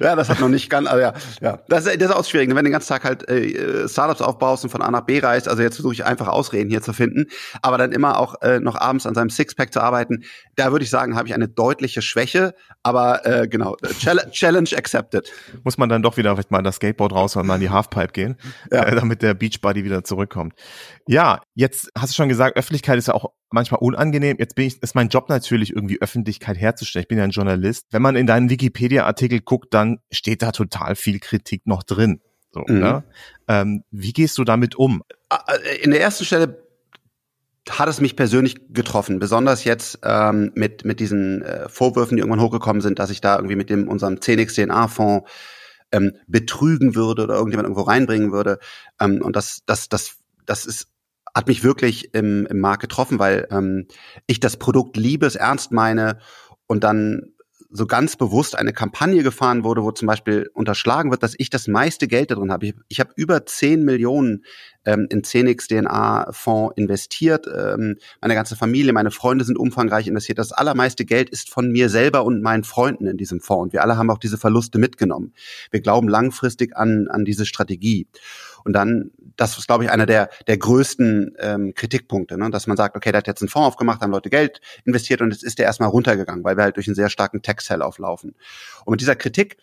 Ja, das hat noch nicht ganz, also ja, ja. Das, das ist auch schwierig, ne? wenn du den ganzen Tag halt äh, Startups aufbaust und von A nach B reist, also jetzt versuche ich einfach Ausreden hier zu finden, aber dann immer auch äh, noch abends an seinem Sixpack zu arbeiten, da würde ich sagen, habe ich eine deutliche Schwäche, aber äh, genau, Challenge, Challenge accepted. Muss man dann doch wieder vielleicht mal das Skateboard raus und mal in die Halfpipe gehen, ja. äh, damit der Beachbody wieder zurückkommt. Ja, jetzt hast du schon gesagt, Öffentlichkeit ist ja auch manchmal unangenehm. Jetzt bin ich, ist mein Job natürlich irgendwie Öffentlichkeit herzustellen. Ich bin ja ein Journalist. Wenn man in deinen Wikipedia-Artikel guckt, dann steht da total viel Kritik noch drin. So, mhm. ne? ähm, wie gehst du damit um? In der ersten Stelle hat es mich persönlich getroffen, besonders jetzt ähm, mit mit diesen äh, Vorwürfen, die irgendwann hochgekommen sind, dass ich da irgendwie mit dem unserem 10x DNA Fonds ähm, betrügen würde oder irgendjemand irgendwo reinbringen würde. Ähm, und das das das das ist hat mich wirklich im, im Markt getroffen, weil ähm, ich das Produkt liebe, es ernst meine und dann so ganz bewusst eine Kampagne gefahren wurde, wo zum Beispiel unterschlagen wird, dass ich das meiste Geld da drin habe. Ich, ich habe über 10 Millionen ähm, in Cenix DNA Fonds investiert. Ähm, meine ganze Familie, meine Freunde sind umfangreich investiert. Das allermeiste Geld ist von mir selber und meinen Freunden in diesem Fonds. Und wir alle haben auch diese Verluste mitgenommen. Wir glauben langfristig an, an diese Strategie. Und dann, das ist, glaube ich, einer der, der größten ähm, Kritikpunkte, ne? dass man sagt, okay, der hat jetzt einen Fonds aufgemacht, haben Leute Geld investiert und jetzt ist der erstmal runtergegangen, weil wir halt durch einen sehr starken Tech-Sell auflaufen. Und mit dieser Kritik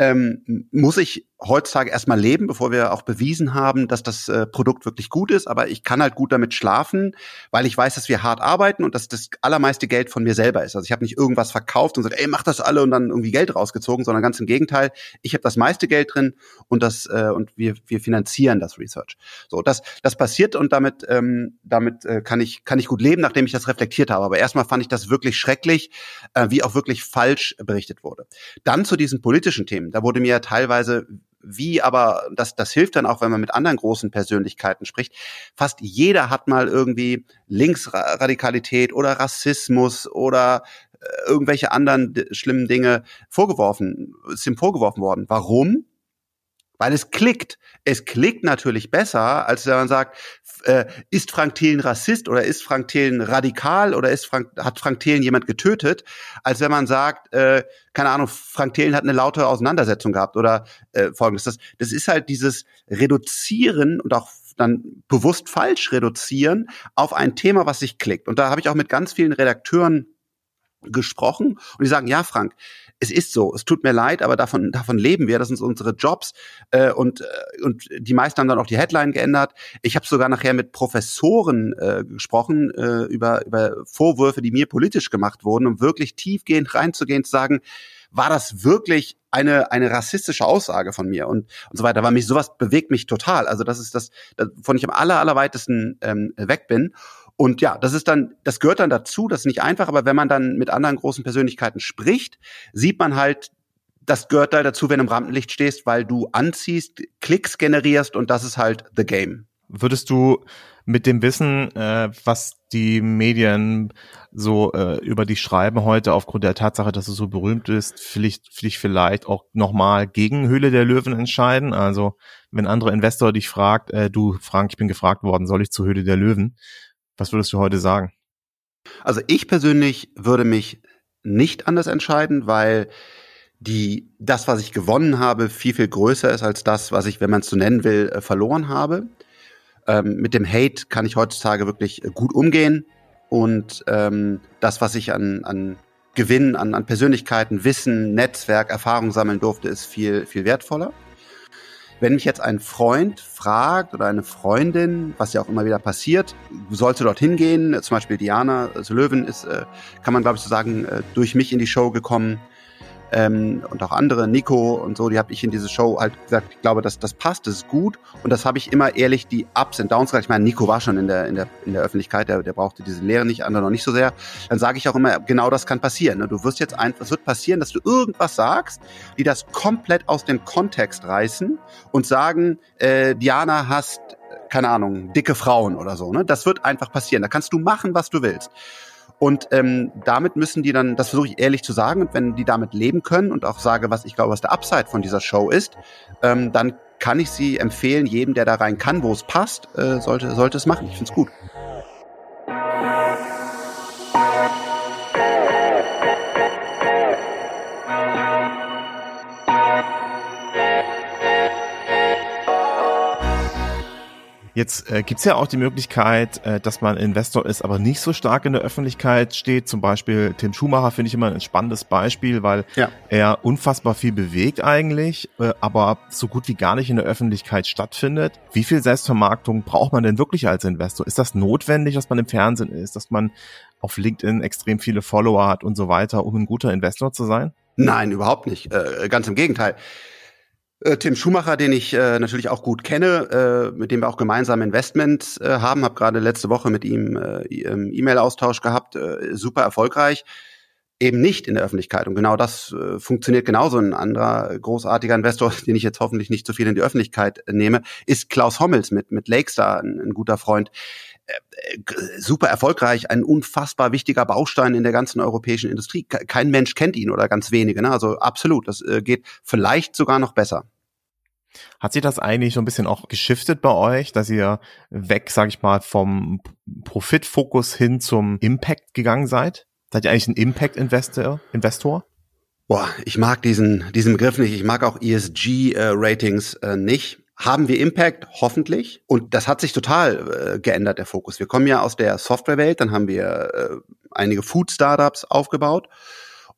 ähm, muss ich heutzutage erstmal leben, bevor wir auch bewiesen haben, dass das äh, Produkt wirklich gut ist. Aber ich kann halt gut damit schlafen, weil ich weiß, dass wir hart arbeiten und dass das allermeiste Geld von mir selber ist. Also ich habe nicht irgendwas verkauft und gesagt, ey, mach das alle und dann irgendwie Geld rausgezogen, sondern ganz im Gegenteil. Ich habe das meiste Geld drin und das äh, und wir wir finanzieren das Research. So, das das passiert und damit ähm, damit äh, kann ich kann ich gut leben, nachdem ich das reflektiert habe. Aber erstmal fand ich das wirklich schrecklich, äh, wie auch wirklich falsch berichtet wurde. Dann zu diesen politischen Themen. Da wurde mir teilweise wie aber, das, das hilft dann auch, wenn man mit anderen großen Persönlichkeiten spricht. Fast jeder hat mal irgendwie Linksradikalität oder Rassismus oder äh, irgendwelche anderen schlimmen Dinge vorgeworfen, ist ihm vorgeworfen worden. Warum? Weil es klickt. Es klickt natürlich besser, als wenn man sagt, äh, ist Frank Thelen Rassist oder ist Frank Thelen radikal oder ist Frank, hat Frank Thelen jemand getötet, als wenn man sagt, äh, keine Ahnung, Frank Thelen hat eine laute Auseinandersetzung gehabt oder äh, folgendes. Das, das ist halt dieses Reduzieren und auch dann bewusst falsch reduzieren auf ein Thema, was sich klickt. Und da habe ich auch mit ganz vielen Redakteuren gesprochen und die sagen, ja, Frank, es ist so, es tut mir leid, aber davon, davon leben wir, das sind unsere Jobs äh, und, äh, und die meisten haben dann auch die Headline geändert. Ich habe sogar nachher mit Professoren äh, gesprochen äh, über, über Vorwürfe, die mir politisch gemacht wurden, um wirklich tiefgehend reinzugehen, zu sagen, war das wirklich eine, eine rassistische Aussage von mir und, und so weiter. Weil mich sowas bewegt mich total. Also das ist das, von ich am aller, allerweitesten ähm, weg bin. Und ja, das ist dann, das gehört dann dazu, das ist nicht einfach, aber wenn man dann mit anderen großen Persönlichkeiten spricht, sieht man halt, das gehört halt dazu, wenn du im Rampenlicht stehst, weil du anziehst, Klicks generierst und das ist halt the game. Würdest du mit dem Wissen, äh, was die Medien so äh, über dich schreiben heute, aufgrund der Tatsache, dass du so berühmt bist, vielleicht, vielleicht, vielleicht auch nochmal gegen Höhle der Löwen entscheiden? Also wenn andere Investor dich fragt, äh, du Frank, ich bin gefragt worden, soll ich zu Höhle der Löwen? Was würdest du heute sagen? Also ich persönlich würde mich nicht anders entscheiden, weil die, das, was ich gewonnen habe, viel, viel größer ist als das, was ich, wenn man es so nennen will, äh, verloren habe. Ähm, mit dem Hate kann ich heutzutage wirklich äh, gut umgehen. Und ähm, das, was ich an, an Gewinn, an, an Persönlichkeiten, Wissen, Netzwerk, Erfahrung sammeln durfte, ist viel, viel wertvoller. Wenn mich jetzt ein Freund fragt oder eine Freundin, was ja auch immer wieder passiert, sollst du dorthin gehen, zum Beispiel Diana also Löwen ist, äh, kann man glaube ich so sagen, äh, durch mich in die Show gekommen, ähm, und auch andere, Nico und so, die habe ich in diese Show halt gesagt, ich glaube, dass das passt, das ist gut und das habe ich immer ehrlich die Ups und Downs gesagt. Ich meine, Nico war schon in der in der in der Öffentlichkeit, der, der brauchte diese Lehre nicht, andere noch nicht so sehr. Dann sage ich auch immer, genau das kann passieren. Ne? Du wirst jetzt einfach, es wird passieren, dass du irgendwas sagst, die das komplett aus dem Kontext reißen und sagen, äh, Diana hast keine Ahnung, dicke Frauen oder so. Ne? Das wird einfach passieren. Da kannst du machen, was du willst. Und ähm, damit müssen die dann, das versuche ich ehrlich zu sagen, und wenn die damit leben können und auch sage, was ich glaube, was der Upside von dieser Show ist, ähm, dann kann ich sie empfehlen, jedem, der da rein kann, wo es passt, äh, sollte, sollte es machen. Ich finde es gut. Jetzt äh, gibt ja auch die Möglichkeit, äh, dass man Investor ist, aber nicht so stark in der Öffentlichkeit steht. Zum Beispiel Tim Schumacher finde ich immer ein spannendes Beispiel, weil ja. er unfassbar viel bewegt eigentlich, äh, aber so gut wie gar nicht in der Öffentlichkeit stattfindet. Wie viel Selbstvermarktung braucht man denn wirklich als Investor? Ist das notwendig, dass man im Fernsehen ist, dass man auf LinkedIn extrem viele Follower hat und so weiter, um ein guter Investor zu sein? Nein, überhaupt nicht. Äh, ganz im Gegenteil. Äh, Tim Schumacher, den ich äh, natürlich auch gut kenne, äh, mit dem wir auch gemeinsam Investments äh, haben, habe gerade letzte Woche mit ihm äh, E-Mail-Austausch gehabt, äh, super erfolgreich, eben nicht in der Öffentlichkeit. Und genau das äh, funktioniert genauso. Ein anderer großartiger Investor, den ich jetzt hoffentlich nicht zu viel in die Öffentlichkeit äh, nehme, ist Klaus Hommels mit, mit Lakestar, ein, ein guter Freund. Super erfolgreich, ein unfassbar wichtiger Baustein in der ganzen europäischen Industrie. Kein Mensch kennt ihn oder ganz wenige. Ne? Also absolut, das äh, geht vielleicht sogar noch besser. Hat sich das eigentlich so ein bisschen auch geschiftet bei euch, dass ihr weg, sag ich mal, vom Profitfokus hin zum Impact gegangen seid? Seid ihr eigentlich ein Impact-Investor? Investor? Boah, ich mag diesen, diesen Begriff nicht. Ich mag auch ESG-Ratings äh, äh, nicht haben wir Impact? Hoffentlich. Und das hat sich total äh, geändert, der Fokus. Wir kommen ja aus der Softwarewelt, dann haben wir äh, einige Food-Startups aufgebaut.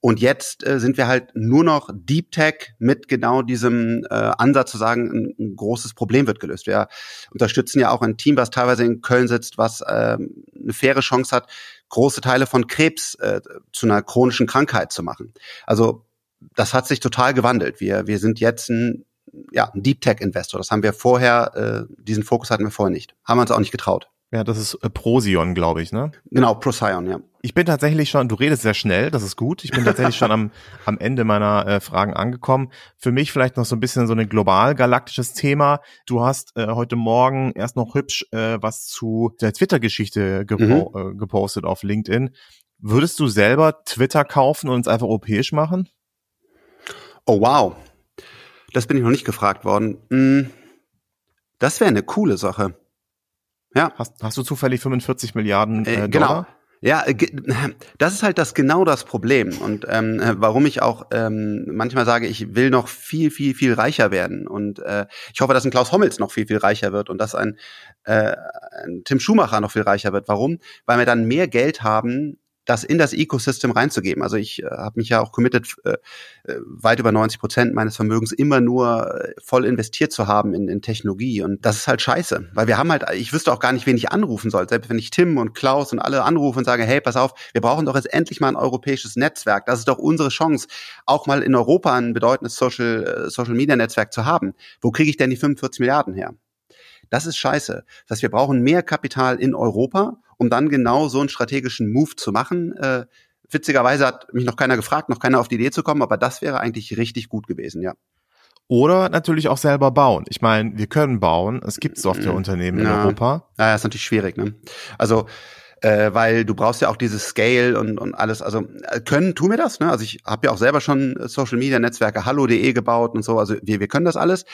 Und jetzt äh, sind wir halt nur noch Deep Tech mit genau diesem äh, Ansatz zu sagen, ein, ein, großes Problem wird gelöst. Wir unterstützen ja auch ein Team, was teilweise in Köln sitzt, was äh, eine faire Chance hat, große Teile von Krebs äh, zu einer chronischen Krankheit zu machen. Also das hat sich total gewandelt. Wir, wir sind jetzt ein ja, ein Deep Tech Investor. Das haben wir vorher, äh, diesen Fokus hatten wir vorher nicht. Haben wir uns auch nicht getraut. Ja, das ist äh, Prosion, glaube ich, ne? Genau, Procyon, ja. Ich bin tatsächlich schon, du redest sehr schnell, das ist gut. Ich bin tatsächlich schon am, am Ende meiner äh, Fragen angekommen. Für mich vielleicht noch so ein bisschen so ein global galaktisches Thema. Du hast äh, heute Morgen erst noch hübsch äh, was zu der Twitter-Geschichte gepo mhm. äh, gepostet auf LinkedIn. Würdest du selber Twitter kaufen und es einfach europäisch machen? Oh wow, das bin ich noch nicht gefragt worden. Hm, das wäre eine coole Sache. Ja. Hast, hast du zufällig 45 Milliarden äh, äh, genau. Dollar? Ja, äh, das ist halt das genau das Problem und ähm, äh, warum ich auch ähm, manchmal sage, ich will noch viel, viel, viel reicher werden und äh, ich hoffe, dass ein Klaus Hommels noch viel, viel reicher wird und dass ein, äh, ein Tim Schumacher noch viel reicher wird. Warum? Weil wir dann mehr Geld haben, das in das Ecosystem reinzugeben. Also ich äh, habe mich ja auch committed, äh, äh weit über 90 Prozent meines Vermögens immer nur äh, voll investiert zu haben in, in Technologie. Und das ist halt scheiße, weil wir haben halt, ich wüsste auch gar nicht, wen ich anrufen soll. Selbst wenn ich Tim und Klaus und alle anrufe und sage, hey, pass auf, wir brauchen doch jetzt endlich mal ein europäisches Netzwerk. Das ist doch unsere Chance, auch mal in Europa ein bedeutendes Social, äh, Social Media Netzwerk zu haben. Wo kriege ich denn die 45 Milliarden her? Das ist scheiße. Das heißt, wir brauchen mehr Kapital in Europa, um dann genau so einen strategischen Move zu machen. Äh, witzigerweise hat mich noch keiner gefragt, noch keiner auf die Idee zu kommen, aber das wäre eigentlich richtig gut gewesen, ja. Oder natürlich auch selber bauen. Ich meine, wir können bauen. Es gibt Softwareunternehmen ja. in Europa. Ja, ist natürlich schwierig, ne? Also, äh, weil du brauchst ja auch dieses Scale und, und alles. Also äh, können, tun wir das. Ne? Also ich habe ja auch selber schon Social Media Netzwerke hallo.de gebaut und so. Also wir, wir können das alles.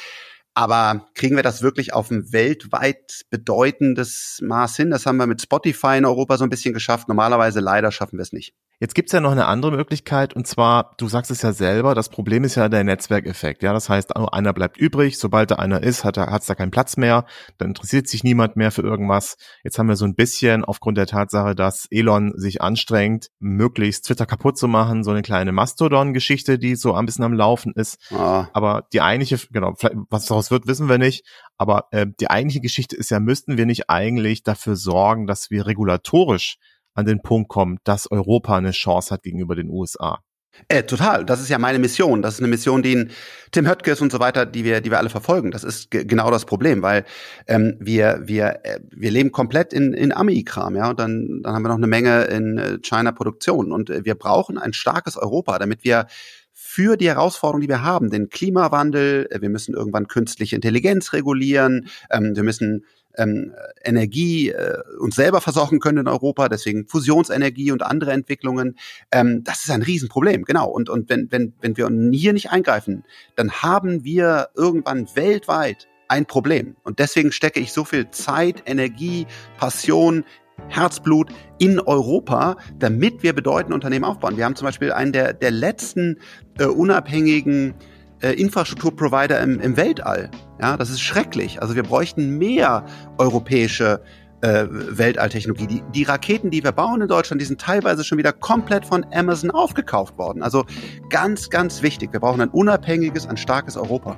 Aber kriegen wir das wirklich auf ein weltweit bedeutendes Maß hin? Das haben wir mit Spotify in Europa so ein bisschen geschafft. Normalerweise leider schaffen wir es nicht. Jetzt gibt's ja noch eine andere Möglichkeit und zwar, du sagst es ja selber, das Problem ist ja der Netzwerkeffekt. Ja, das heißt, einer bleibt übrig, sobald da einer ist, hat er hat's da keinen Platz mehr, dann interessiert sich niemand mehr für irgendwas. Jetzt haben wir so ein bisschen aufgrund der Tatsache, dass Elon sich anstrengt, möglichst Twitter kaputt zu machen, so eine kleine Mastodon-Geschichte, die so ein bisschen am Laufen ist. Ah. Aber die eigentliche, genau, was daraus wird, wissen wir nicht. Aber äh, die eigentliche Geschichte ist ja, müssten wir nicht eigentlich dafür sorgen, dass wir regulatorisch an den Punkt kommt, dass Europa eine Chance hat gegenüber den USA. Äh, total. Das ist ja meine Mission. Das ist eine Mission, die Tim Höttges und so weiter, die wir, die wir alle verfolgen. Das ist genau das Problem, weil ähm, wir, wir, äh, wir leben komplett in, in Ami-Kram, ja. Und dann, dann haben wir noch eine Menge in äh, China-Produktion. Und äh, wir brauchen ein starkes Europa, damit wir für die Herausforderungen, die wir haben, den Klimawandel, äh, wir müssen irgendwann künstliche Intelligenz regulieren, ähm, wir müssen ähm, Energie äh, uns selber versorgen können in Europa, deswegen Fusionsenergie und andere Entwicklungen. Ähm, das ist ein Riesenproblem, genau. Und, und wenn, wenn, wenn wir hier nicht eingreifen, dann haben wir irgendwann weltweit ein Problem. Und deswegen stecke ich so viel Zeit, Energie, Passion, Herzblut in Europa, damit wir bedeutende Unternehmen aufbauen. Wir haben zum Beispiel einen der, der letzten äh, unabhängigen äh, Infrastrukturprovider im, im Weltall. Ja, das ist schrecklich. Also wir bräuchten mehr europäische äh, Weltalltechnologie. Die, die Raketen, die wir bauen in Deutschland, die sind teilweise schon wieder komplett von Amazon aufgekauft worden. Also ganz, ganz wichtig. Wir brauchen ein unabhängiges, ein starkes Europa.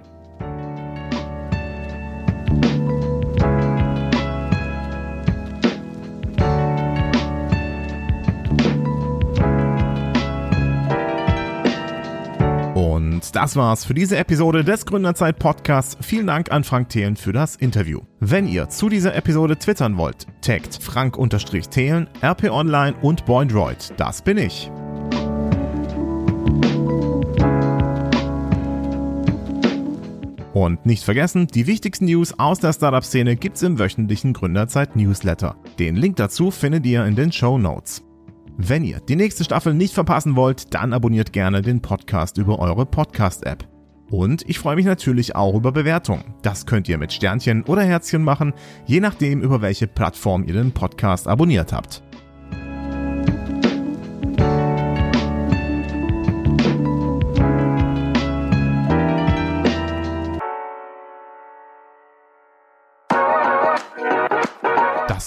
Das war's für diese Episode des Gründerzeit Podcasts. Vielen Dank an Frank Thelen für das Interview. Wenn ihr zu dieser Episode twittern wollt, taggt Frank-Thelen, RP Online und Boindroid. Das bin ich. Und nicht vergessen, die wichtigsten News aus der Startup-Szene gibt's im wöchentlichen Gründerzeit-Newsletter. Den Link dazu findet ihr in den Show Notes. Wenn ihr die nächste Staffel nicht verpassen wollt, dann abonniert gerne den Podcast über eure Podcast-App. Und ich freue mich natürlich auch über Bewertungen. Das könnt ihr mit Sternchen oder Herzchen machen, je nachdem, über welche Plattform ihr den Podcast abonniert habt.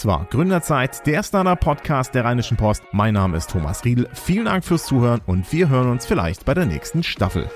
Das war Gründerzeit, der Startup-Podcast der Rheinischen Post. Mein Name ist Thomas Riedl. Vielen Dank fürs Zuhören und wir hören uns vielleicht bei der nächsten Staffel.